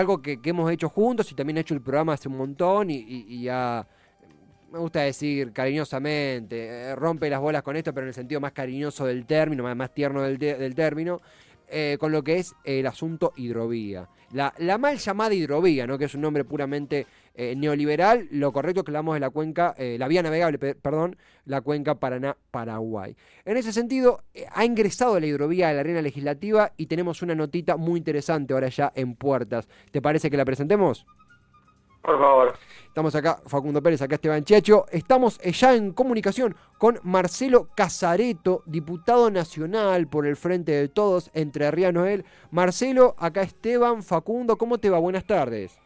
algo que, hemos hecho juntos y también he hecho el programa hace un montón y, y, me gusta decir cariñosamente, eh, rompe las bolas con esto, pero en el sentido más cariñoso del término, más, más tierno del, del término, eh, con lo que es el asunto hidrovía. La, la, mal llamada hidrovía, ¿no? que es un nombre puramente eh, neoliberal, lo correcto es que hablamos de la cuenca, eh, la vía navegable, perdón, la cuenca Paraná-Paraguay. En ese sentido, ha ingresado la hidrovía a la arena legislativa y tenemos una notita muy interesante ahora ya en puertas. ¿Te parece que la presentemos? Por favor. Estamos acá, Facundo Pérez, acá Esteban Checho. Estamos ya en comunicación con Marcelo Casareto, diputado nacional por el Frente de Todos, entre Ría Noel. Marcelo, acá Esteban, Facundo, ¿cómo te va? Buenas tardes.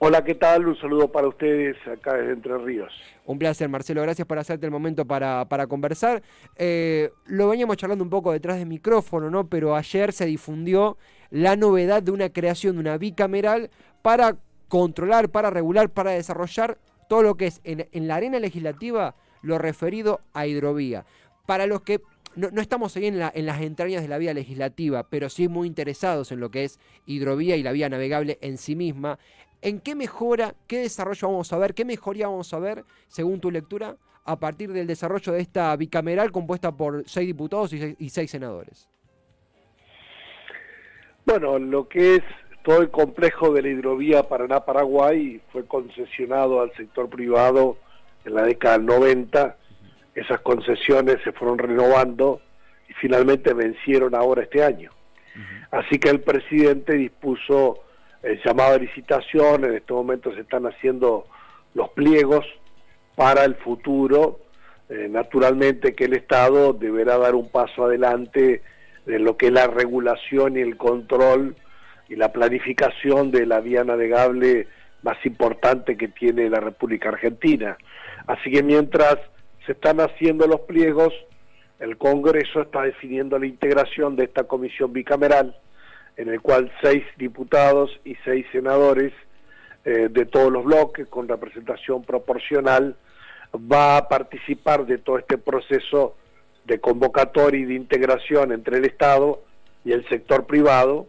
Hola, ¿qué tal? Un saludo para ustedes acá desde Entre Ríos. Un placer, Marcelo. Gracias por hacerte el momento para, para conversar. Eh, lo veníamos charlando un poco detrás del micrófono, ¿no? Pero ayer se difundió la novedad de una creación de una bicameral para controlar, para regular, para desarrollar todo lo que es en, la arena legislativa lo referido a hidrovía. Para los que no, estamos ahí en, en, las entrañas de la vía legislativa, pero sí muy interesados en lo que es hidrovía y la vía navegable en sí misma, ¿en qué mejora, qué desarrollo vamos a ver, qué mejoría vamos a ver, según tu lectura, a partir del desarrollo de esta bicameral compuesta por seis diputados y seis, y seis senadores? Bueno, lo que es todo el complejo de la hidrovía Paraná-Paraguay fue concesionado al sector privado en la década del 90. Esas concesiones se fueron renovando y finalmente vencieron ahora este año. Así que el presidente dispuso el llamado a licitación, en este momento se están haciendo los pliegos para el futuro. Eh, naturalmente que el Estado deberá dar un paso adelante en lo que es la regulación y el control y la planificación de la vía navegable más importante que tiene la República Argentina. Así que mientras se están haciendo los pliegos, el Congreso está definiendo la integración de esta comisión bicameral, en el cual seis diputados y seis senadores eh, de todos los bloques, con representación proporcional, va a participar de todo este proceso de convocatoria y de integración entre el Estado y el sector privado,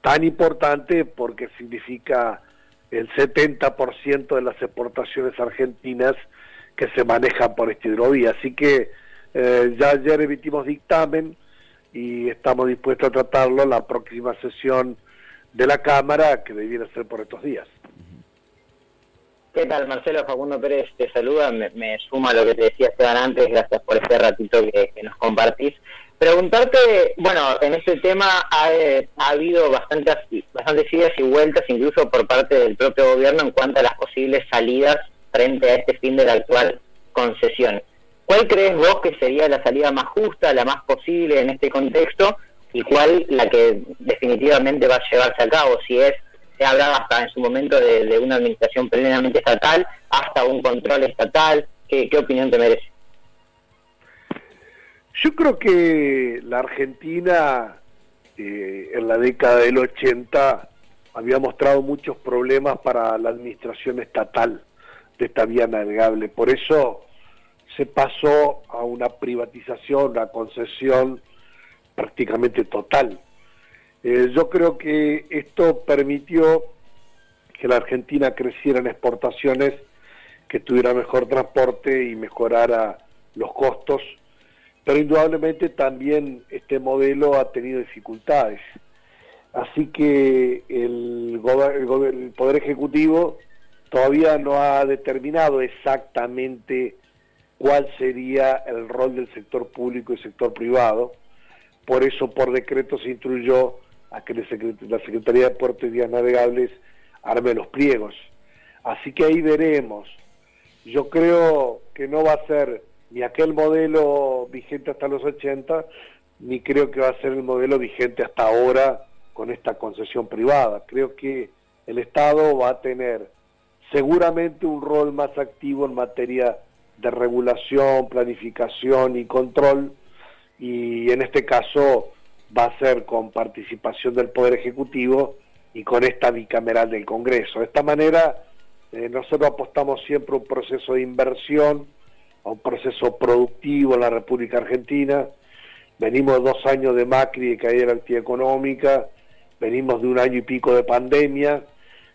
tan importante porque significa el 70% de las exportaciones argentinas que se manejan por esta hidrovía. Así que eh, ya ayer emitimos dictamen y estamos dispuestos a tratarlo en la próxima sesión de la Cámara, que debiera ser por estos días. ¿Qué tal, Marcelo? Facundo Pérez te saluda. Me, suma lo que te decía Esteban antes. Gracias por este ratito que nos compartís. Preguntarte, bueno, en este tema ha, habido bastantes, bastantes idas y vueltas, incluso por parte del propio gobierno, en cuanto a las posibles salidas frente a este fin de la actual concesión. ¿Cuál crees vos que sería la salida más justa, la más posible en este contexto, y cuál la que definitivamente va a llevarse a cabo? Si es, se hablado hasta en su momento de, una administración plenamente estatal, hasta un control estatal, ¿qué, qué opinión te merece? Yo creo que la Argentina eh, en la década del 80 había mostrado muchos problemas para la administración estatal de esta vía navegable. Por eso se pasó a una privatización, una concesión prácticamente total. Eh, yo creo que esto permitió que la Argentina creciera en exportaciones, que tuviera mejor transporte y mejorara los costos pero indudablemente también este modelo ha tenido dificultades. Así que el, el, Poder Ejecutivo todavía no ha determinado exactamente cuál sería el rol del sector público y sector privado. Por eso, por decreto, se instruyó a que la Secretaría de Puertos y Vías Navegables arme los pliegos. Así que ahí veremos. Yo creo que no va a ser ni aquel modelo vigente hasta los 80, ni creo que va a ser el modelo vigente hasta ahora con esta concesión privada. Creo que el Estado va a tener seguramente un rol más activo en materia de regulación, planificación y control, y en este caso va a ser con participación del Poder Ejecutivo y con esta bicameral del Congreso. De esta manera, eh, nosotros apostamos siempre a un proceso de inversión, a un proceso productivo en la República Argentina. Venimos dos años de Macri de caída de la actividad económica venimos de un año y pico de pandemia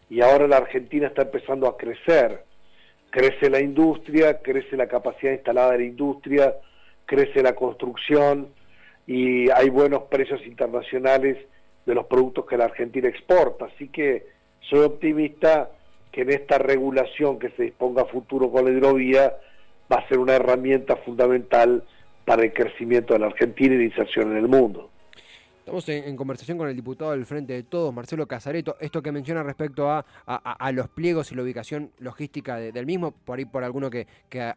y ahora la Argentina está empezando a crecer. Crece la industria, crece la capacidad instalada de la industria, crece la construcción y hay buenos precios internacionales de los productos que la Argentina exporta. Así que soy optimista que en esta regulación que se disponga a futuro con la hidrovía va a ser una herramienta fundamental para el crecimiento de la Argentina y la inserción en el mundo. Estamos en, conversación con el diputado del Frente de Todos, Marcelo Casareto. Esto que menciona respecto a, los pliegos y la ubicación logística del mismo, por ahí por alguno que,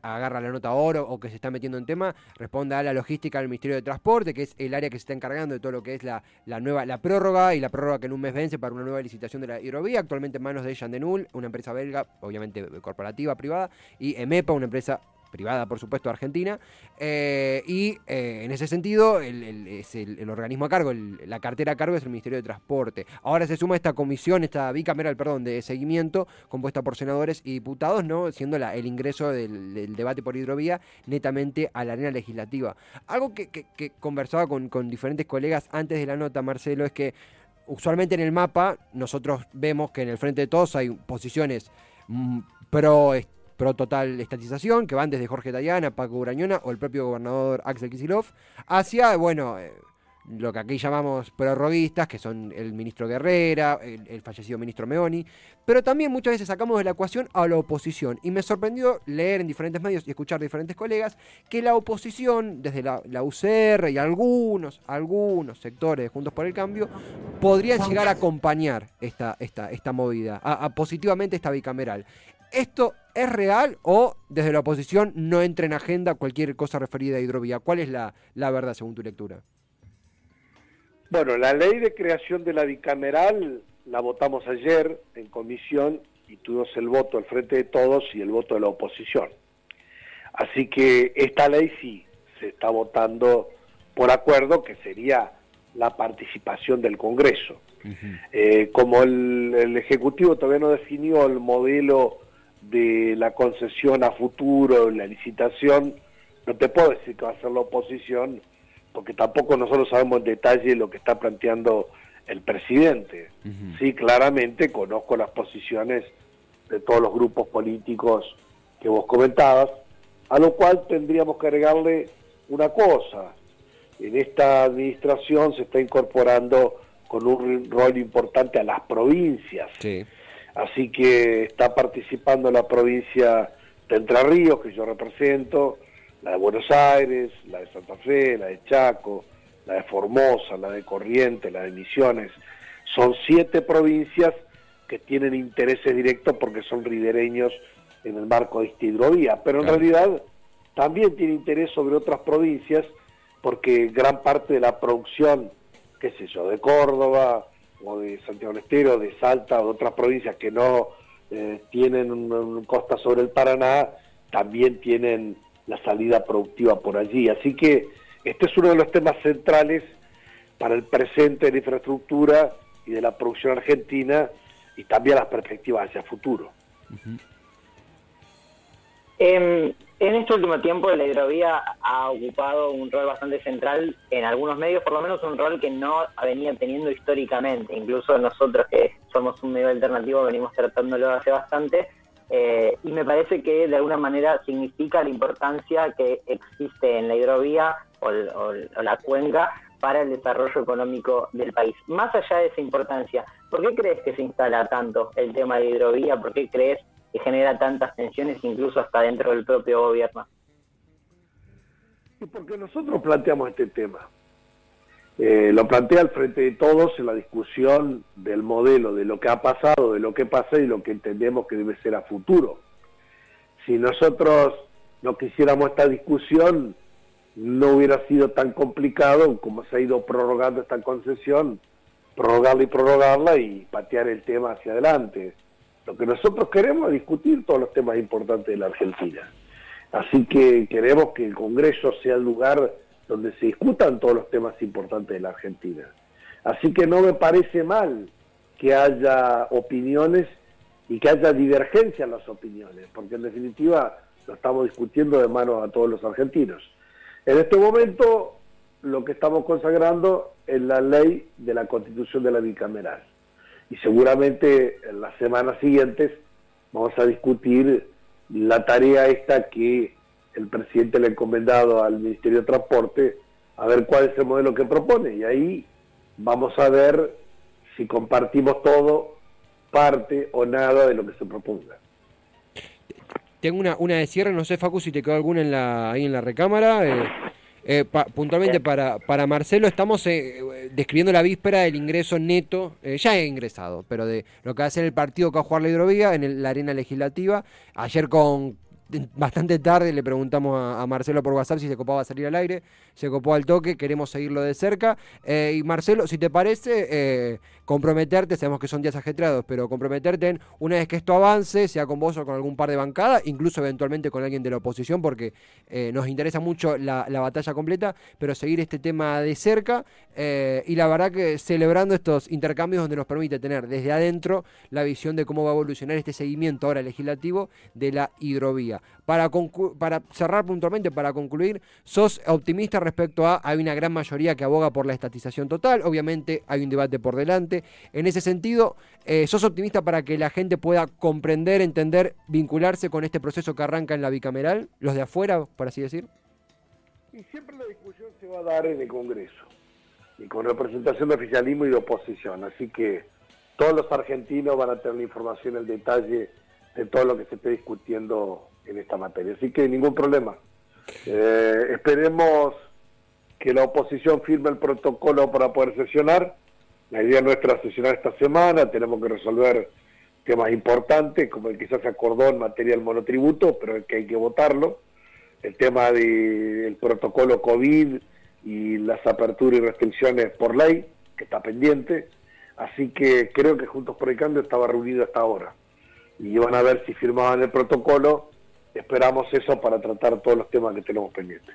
agarra la nota oro o que se está metiendo en tema, responde a la logística del Ministerio de Transporte, que es el área que se está encargando de todo lo que es la, nueva la prórroga y la prórroga que en un mes vence para una nueva licitación de la hidrovía, actualmente en manos de Yandenul, una empresa belga, obviamente corporativa, privada, y EMEPA, una empresa privada por supuesto argentina, eh, y eh, en ese sentido el, es el, organismo a cargo, la cartera a cargo es el Ministerio de Transporte. Ahora se suma esta comisión, esta bicameral, perdón, de seguimiento, compuesta por senadores y diputados, ¿no? siendo la, el ingreso del, debate por hidrovía netamente a la arena legislativa. Algo que, conversaba con, con diferentes colegas antes de la nota, Marcelo, es que usualmente en el mapa nosotros vemos que en el frente de todos hay posiciones mm, pro pro total estatización, que van desde Jorge Tayana, Paco Urañona o el propio gobernador Axel Kisilov, hacia, bueno, eh, lo que aquí llamamos prorroguistas, que son el ministro Guerrera, el, fallecido ministro Meoni, pero también muchas veces sacamos de la ecuación a la oposición. Y me sorprendió leer en diferentes medios y escuchar de diferentes colegas que la oposición, desde la, UCR y algunos, algunos sectores de Juntos por el Cambio, podrían llegar a acompañar esta, esta, esta movida, positivamente esta bicameral. ¿Esto es real o desde la oposición no entra en agenda cualquier cosa referida a hidrovía? ¿Cuál es la, verdad según tu lectura? Bueno, la ley de creación de la bicameral la votamos ayer en comisión y tuvimos el voto al frente de todos y el voto de la oposición. Así que esta ley sí se está votando por acuerdo, que sería la participación del Congreso. Eh, como el, Ejecutivo todavía no definió el modelo de la concesión a futuro, la licitación, no te puedo decir que va a ser la oposición, porque tampoco nosotros sabemos en detalle lo que está planteando el presidente. Sí, claramente conozco las posiciones de todos los grupos políticos que vos comentabas, a lo cual tendríamos que agregarle una cosa. En esta administración se está incorporando con un rol importante a las provincias. Sí así que está participando la provincia de Entre Ríos, que yo represento, la de Buenos Aires, la de Santa Fe, la de Chaco, la de Formosa, la de Corrientes, la de Misiones. Son siete provincias que tienen intereses directos porque son ribereños en el marco de esta hidrovía, pero en realidad también tiene interés sobre otras provincias porque gran parte de la producción, qué sé yo, de Córdoba, o de Santiago del Estero, de Salta o de otras provincias que no eh, tienen costa sobre el Paraná, también tienen la salida productiva por allí. Así que este es uno de los temas centrales para el presente de la infraestructura y de la producción argentina y también las perspectivas hacia el futuro. En este último tiempo la hidrovía ha ocupado un rol bastante central en algunos medios, por lo menos un rol que no venía teniendo históricamente. Incluso nosotros que somos un medio alternativo venimos tratándolo hace bastante. Eh, y me parece que de alguna manera significa la importancia que existe en la hidrovía o, o la cuenca para el desarrollo económico del país. Más allá de esa importancia, ¿por qué crees que se instala tanto el tema de hidrovía? ¿Por qué crees que genera tantas tensiones incluso hasta dentro del propio gobierno. Porque nosotros planteamos este tema. Eh, lo plantea al frente de todos en la discusión del modelo, de lo que ha pasado, de lo que pasa y lo que entendemos que debe ser a futuro. Si nosotros no quisiéramos esta discusión, no hubiera sido tan complicado como se ha ido prorrogando esta concesión, prorrogarla y prorrogarla y patear el tema hacia adelante. Lo que nosotros queremos es discutir todos los temas importantes de la Argentina. Así que queremos que el Congreso sea el lugar donde se discutan todos los temas importantes de la Argentina. Así que no me parece mal que haya opiniones y que haya divergencia en las opiniones, porque en definitiva lo estamos discutiendo de mano a todos los argentinos. En este momento lo que estamos consagrando es la ley de la constitución de la bicameral. Y seguramente en las semanas siguientes vamos a discutir la tarea esta que el presidente le ha encomendado al Ministerio de Transporte a ver cuál es el modelo que propone. Y ahí vamos a ver si compartimos todo, parte o nada de lo que se proponga. Tengo una, una de cierre, no sé Facu si te quedó alguna en la, ahí en la recámara. Eh, eh, puntualmente para, para Marcelo, estamos eh, describiendo la víspera del ingreso neto, ya he ingresado, pero de lo que va a ser el partido que va a jugar la hidrovía en la arena legislativa. Ayer con bastante tarde le preguntamos a, Marcelo por WhatsApp si se copaba salir al aire, se copó al toque, queremos seguirlo de cerca. Eh, y Marcelo, si te parece, eh, comprometerte, sabemos que son días ajetreados, pero comprometerte en una vez que esto avance, sea con vos o con algún par de bancadas, incluso eventualmente con alguien de la oposición, porque eh, nos interesa mucho la, batalla completa, pero seguir este tema de cerca y la verdad que celebrando estos intercambios donde nos permite tener desde adentro la visión de cómo va a evolucionar este seguimiento ahora legislativo de la hidrovía. Para, para cerrar puntualmente, para concluir, ¿sos optimista respecto a, hay una gran mayoría que aboga por la estatización total? Obviamente hay un debate por delante. En ese sentido, eh, ¿sos optimista para que la gente pueda comprender, entender, vincularse con este proceso que arranca en la bicameral? Los de afuera, por así decir. Y siempre la discusión se va a dar en el Congreso, y con representación de oficialismo y de oposición. Así que todos los argentinos van a tener la información, el detalle de todo lo que se esté discutiendo en esta materia. Así que ningún problema. Eh, esperemos que la oposición firme el protocolo para poder sesionar. La idea nuestra es sesionar esta semana, tenemos que resolver temas importantes, como el que ya se acordó en materia del monotributo, pero el que hay que votarlo, el tema del protocolo COVID y las aperturas y restricciones por ley, que está pendiente, así que creo que Juntos por el Cambio estaba reunido hasta ahora, y van a ver si firmaban el protocolo esperamos eso para tratar todos los temas que tenemos pendientes.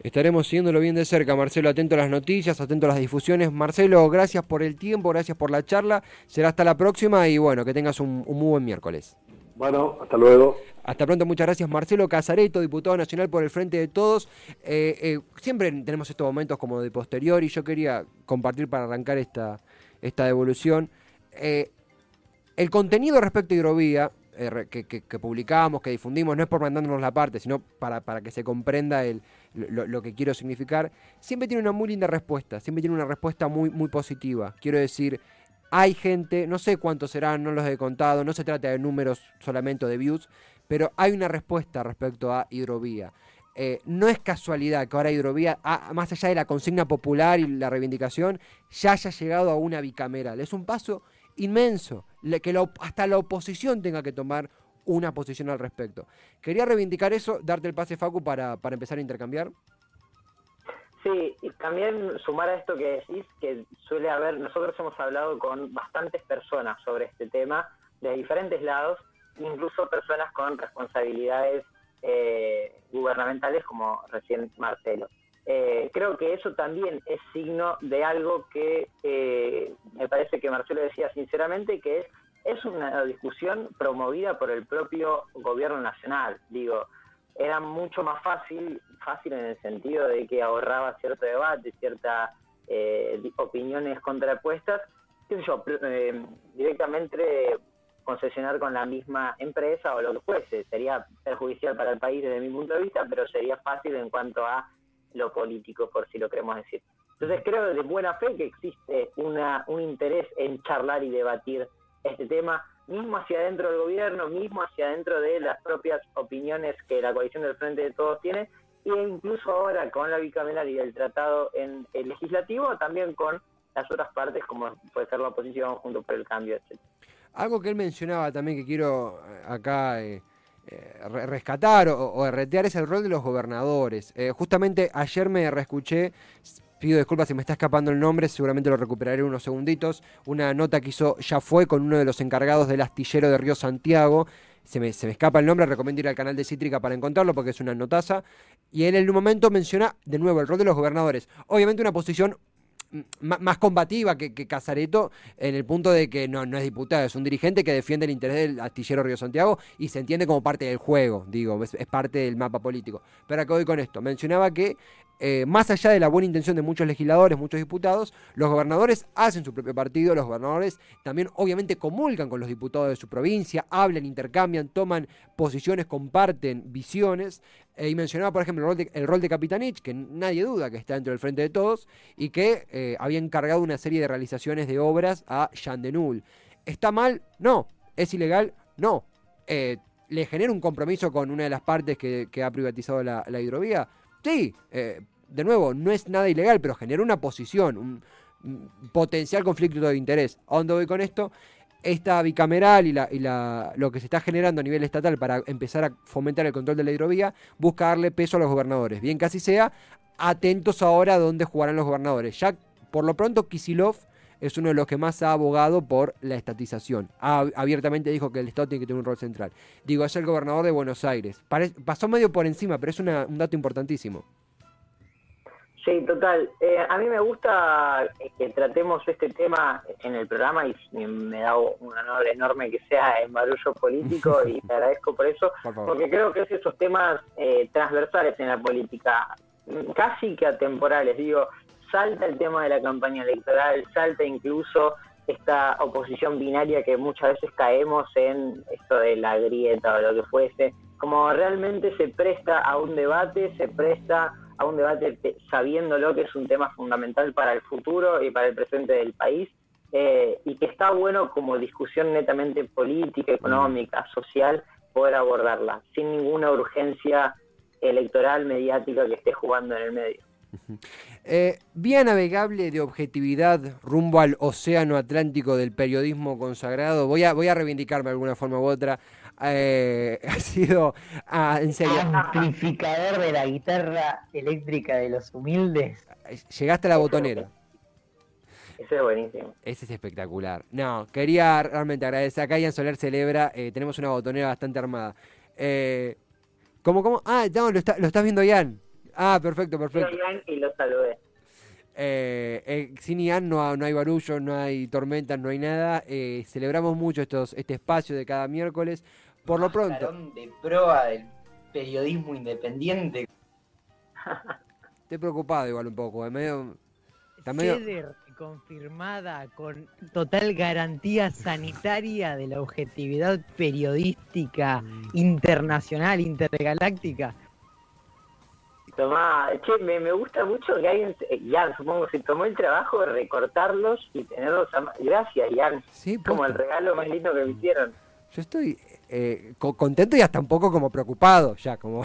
Estaremos siguiéndolo bien de cerca, Marcelo, atento a las noticias, atento a las difusiones. Marcelo, gracias por el tiempo, gracias por la charla. Será hasta la próxima y bueno, que tengas un, muy buen miércoles. Bueno, hasta luego. Hasta pronto, muchas gracias Marcelo Casareto, diputado nacional por el Frente de Todos. Eh, eh, siempre tenemos estos momentos como de posterior y yo quería compartir para arrancar esta, esta devolución. Eh, el contenido respecto a hidrovía eh, que, publicamos, que difundimos, no es por mandándonos la parte, sino para, para que se comprenda el, lo, que quiero significar, siempre tiene una muy linda respuesta, siempre tiene una respuesta muy, muy positiva. Quiero decir, hay gente, no sé cuántos serán, no los he contado, no se trata de números solamente de views, pero hay una respuesta respecto a hidrovía. Eh, no es casualidad que ahora Hidrovía, más allá de la consigna popular y la reivindicación, ya haya llegado a una bicameral. Es un paso inmenso, que hasta la oposición tenga que tomar una posición al respecto. Quería reivindicar eso, darte el pase, Facu, para, para empezar a intercambiar. Sí, y también sumar a esto que decís, que suele haber, nosotros hemos hablado con bastantes personas sobre este tema, de diferentes lados, incluso personas con responsabilidades eh, gubernamentales, como recién Marcelo. Eh, creo que eso también es signo de algo que eh, me parece que Marcelo decía sinceramente, que es, es una discusión promovida por el propio gobierno nacional. Digo, era mucho más fácil, fácil en el sentido de que ahorraba cierto debate, ciertas eh, opiniones contrapuestas, qué sé yo, directamente concesionar con la misma empresa o lo que fuese. Sería perjudicial para el país desde mi punto de vista, pero sería fácil en cuanto a lo político, por si lo queremos decir. Entonces creo de buena fe que existe una, un interés en charlar y debatir este tema, mismo hacia adentro del gobierno, mismo hacia adentro de las propias opiniones que la coalición del Frente de Todos tiene, e incluso ahora con la bicameral y el tratado en el legislativo, también con las otras partes, como puede ser la oposición, junto por el cambio, etc. Algo que él mencionaba también que quiero acá... Eh, rescatar o, o, es el rol de los gobernadores. Eh, justamente ayer me reescuché, pido disculpas si me está escapando el nombre, seguramente lo recuperaré unos segunditos, una nota que hizo Ya fue con uno de los encargados del astillero de Río Santiago. Se me, se me escapa el nombre, recomiendo ir al canal de Cítrica para encontrarlo porque es una notaza. Y él en un momento menciona de nuevo el rol de los gobernadores. Obviamente una posición más combativa que, Casareto en el punto de que no, no es diputado, es un dirigente que defiende el interés del astillero Río Santiago y se entiende como parte del juego, digo, es, parte del mapa político. Pero acá voy con esto. Mencionaba que eh, más allá de la buena intención de muchos legisladores, muchos diputados, los gobernadores hacen su propio partido, los gobernadores también obviamente comulgan con los diputados de su provincia, hablan, intercambian, toman posiciones, comparten visiones. Eh, y mencionaba, por ejemplo, el rol, de, Capitanich, que nadie duda que está dentro del frente de todos, y que eh, había encargado una serie de realizaciones de obras a Jean Denul. ¿Está mal? No. ¿Es ilegal? No. ¿Le genera un compromiso con una de las partes que, ha privatizado la hidrovía? Sí, eh, de nuevo, no es nada ilegal, pero genera una posición, un, potencial conflicto de interés. ¿A dónde voy con esto? Esta bicameral y, la, y la, lo que se está generando a nivel estatal para empezar a fomentar el control de la hidrovía busca darle peso a los gobernadores. Bien casi sea, atentos ahora a dónde jugarán los gobernadores. Ya por lo pronto Kisilov es uno de los que más ha abogado por la estatización. abiertamente dijo que el Estado tiene que tener un rol central. Digo, es el gobernador de Buenos Aires. pasó medio por encima, pero es un dato importantísimo. Sí, total. Eh, a mí me gusta que tratemos este tema en el programa y me da un honor enorme que sea en barullo político y te agradezco por eso, porque creo que es esos temas eh, transversales en la política, casi que atemporales. Digo, salta el tema de la campaña electoral, salta incluso esta oposición binaria que muchas veces caemos en esto de la grieta o lo que fuese, como realmente se presta a un debate, se presta a un debate sabiéndolo que es un tema fundamental para el futuro y para el presente del país, eh, y que está bueno como discusión netamente política, económica, social, poder abordarla, sin ninguna urgencia electoral, mediática que esté jugando en el medio. Eh, vía navegable de objetividad rumbo al océano Atlántico del periodismo consagrado. Voy a, voy a reivindicarme de alguna forma u otra. Eh, ha sido ah, en serio. Amplificador de la guitarra eléctrica de los humildes. Llegaste a la botonera. Ese es buenísimo. Ese es espectacular. No, quería realmente agradecer. Acá Ian Soler celebra, eh, tenemos una botonera bastante armada. Eh, ¿Cómo, cómo? Ah, no, lo, está, lo estás viendo Ian. Ah, perfecto, perfecto. y lo saludé. Eh, eh, sin Ian no, no, hay barullo, no hay tormentas, no hay nada. Eh, celebramos mucho estos, este espacio de cada miércoles. Por lo pronto. de proa del periodismo independiente. Estoy preocupado igual un poco. Eh, medio, confirmada con total garantía sanitaria de la objetividad periodística mm. internacional, intergaláctica. Tomá, che, me, me, gusta mucho que alguien, ya supongo, se tomó el trabajo de recortarlos y tenerlos a... Gracias, Jan. Sí, como el regalo más lindo que me hicieron. Yo estoy eh, contento y hasta un poco como preocupado, ya, como...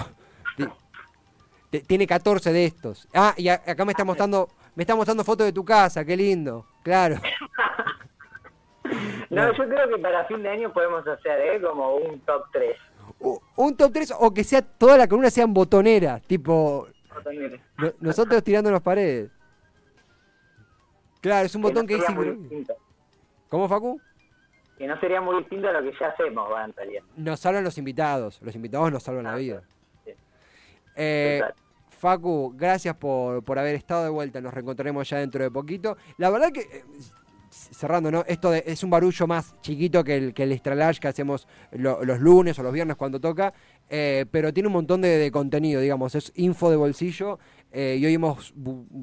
tiene 14 de estos. Ah, y acá me está mostrando, me está mostrando fotos de tu casa, qué lindo, claro. no, yo creo que para fin de año podemos hacer, ¿eh? Como un top 3 un top 3 o que sea toda la columna sean botoneras, tipo nosotros tirando las paredes. Claro, es un botón que dice. ¿Cómo, Facu? Que no sería muy distinto a lo que ya hacemos, va, en realidad. Nos salvan los invitados, los invitados nos salvan la vida. Eh, Facu, gracias por, por haber estado de vuelta, nos reencontraremos ya dentro de poquito. La verdad que eh, cerrando, ¿no? Esto es un barullo más chiquito que el, que el que hacemos los lunes o los viernes cuando toca, eh, pero tiene un montón de, contenido, digamos, es info de bolsillo eh, y hoy hemos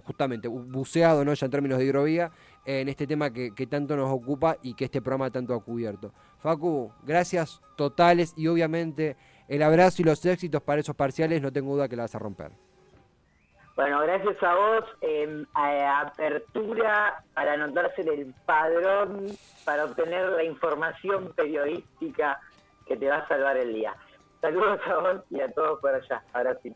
justamente buceado, ¿no? Ya en términos de hidrovía, en este tema que, que, tanto nos ocupa y que este programa tanto ha cubierto. Facu, gracias totales y obviamente el abrazo y los éxitos para esos parciales, no tengo duda que la vas a romper. Bueno, gracias a vos. Apertura para anotarse en el padrón para obtener la información periodística que te va a salvar el día. Saludos a vos y a todos por allá. Ahora sí.